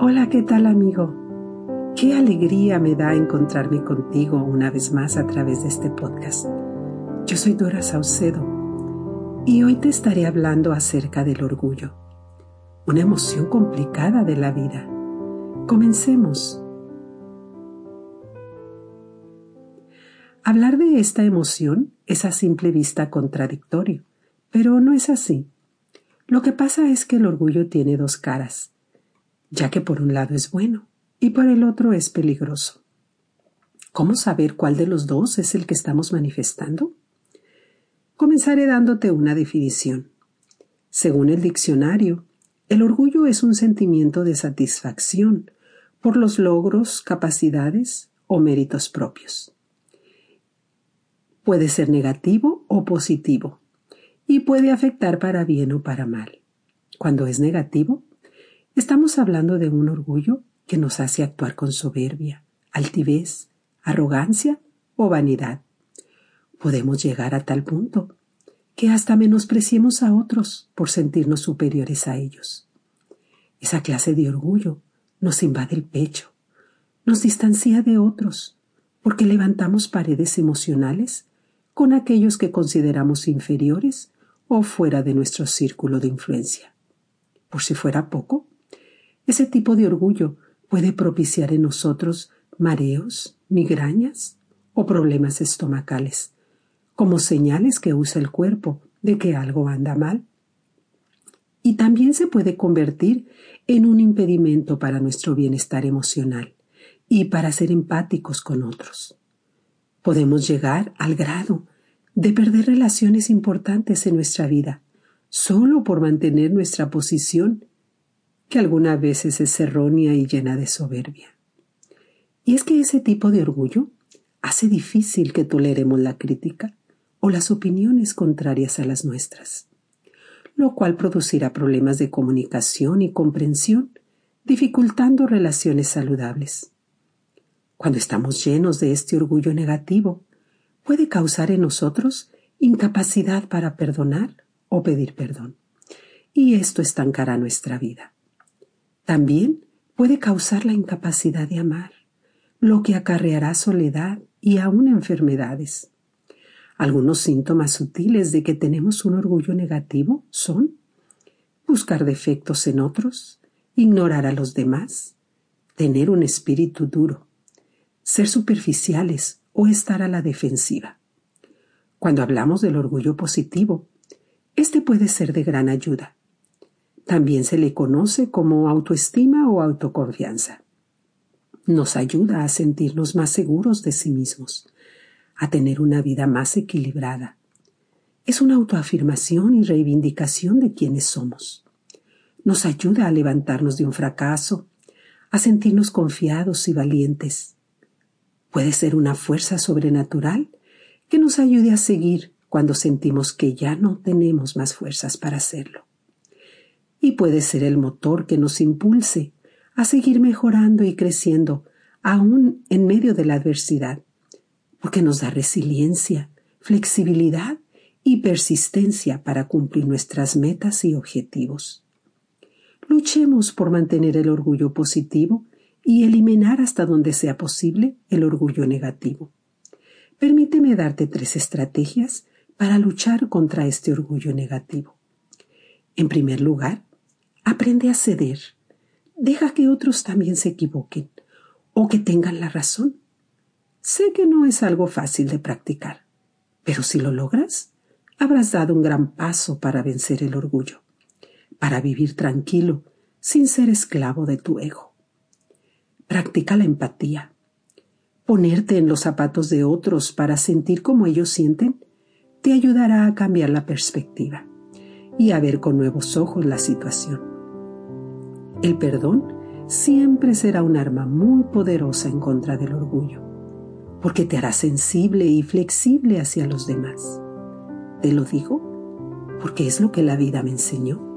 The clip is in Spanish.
Hola, ¿qué tal amigo? Qué alegría me da encontrarme contigo una vez más a través de este podcast. Yo soy Dora Saucedo y hoy te estaré hablando acerca del orgullo, una emoción complicada de la vida. Comencemos. Hablar de esta emoción es a simple vista contradictorio, pero no es así. Lo que pasa es que el orgullo tiene dos caras ya que por un lado es bueno y por el otro es peligroso. ¿Cómo saber cuál de los dos es el que estamos manifestando? Comenzaré dándote una definición. Según el diccionario, el orgullo es un sentimiento de satisfacción por los logros, capacidades o méritos propios. Puede ser negativo o positivo y puede afectar para bien o para mal. Cuando es negativo, Estamos hablando de un orgullo que nos hace actuar con soberbia, altivez, arrogancia o vanidad. Podemos llegar a tal punto que hasta menospreciemos a otros por sentirnos superiores a ellos. Esa clase de orgullo nos invade el pecho, nos distancia de otros, porque levantamos paredes emocionales con aquellos que consideramos inferiores o fuera de nuestro círculo de influencia. Por si fuera poco, ese tipo de orgullo puede propiciar en nosotros mareos, migrañas o problemas estomacales, como señales que usa el cuerpo de que algo anda mal. Y también se puede convertir en un impedimento para nuestro bienestar emocional y para ser empáticos con otros. Podemos llegar al grado de perder relaciones importantes en nuestra vida solo por mantener nuestra posición que algunas veces es errónea y llena de soberbia. Y es que ese tipo de orgullo hace difícil que toleremos la crítica o las opiniones contrarias a las nuestras, lo cual producirá problemas de comunicación y comprensión, dificultando relaciones saludables. Cuando estamos llenos de este orgullo negativo, puede causar en nosotros incapacidad para perdonar o pedir perdón. Y esto estancará nuestra vida. También puede causar la incapacidad de amar, lo que acarreará soledad y aún enfermedades. Algunos síntomas sutiles de que tenemos un orgullo negativo son buscar defectos en otros, ignorar a los demás, tener un espíritu duro, ser superficiales o estar a la defensiva. Cuando hablamos del orgullo positivo, este puede ser de gran ayuda, también se le conoce como autoestima o autoconfianza. Nos ayuda a sentirnos más seguros de sí mismos, a tener una vida más equilibrada. Es una autoafirmación y reivindicación de quienes somos. Nos ayuda a levantarnos de un fracaso, a sentirnos confiados y valientes. Puede ser una fuerza sobrenatural que nos ayude a seguir cuando sentimos que ya no tenemos más fuerzas para hacerlo y puede ser el motor que nos impulse a seguir mejorando y creciendo aún en medio de la adversidad, porque nos da resiliencia, flexibilidad y persistencia para cumplir nuestras metas y objetivos. Luchemos por mantener el orgullo positivo y eliminar hasta donde sea posible el orgullo negativo. Permíteme darte tres estrategias para luchar contra este orgullo negativo. En primer lugar, Aprende a ceder. Deja que otros también se equivoquen o que tengan la razón. Sé que no es algo fácil de practicar, pero si lo logras, habrás dado un gran paso para vencer el orgullo, para vivir tranquilo, sin ser esclavo de tu ego. Practica la empatía. Ponerte en los zapatos de otros para sentir como ellos sienten te ayudará a cambiar la perspectiva y a ver con nuevos ojos la situación. El perdón siempre será un arma muy poderosa en contra del orgullo, porque te hará sensible y flexible hacia los demás. Te lo digo porque es lo que la vida me enseñó.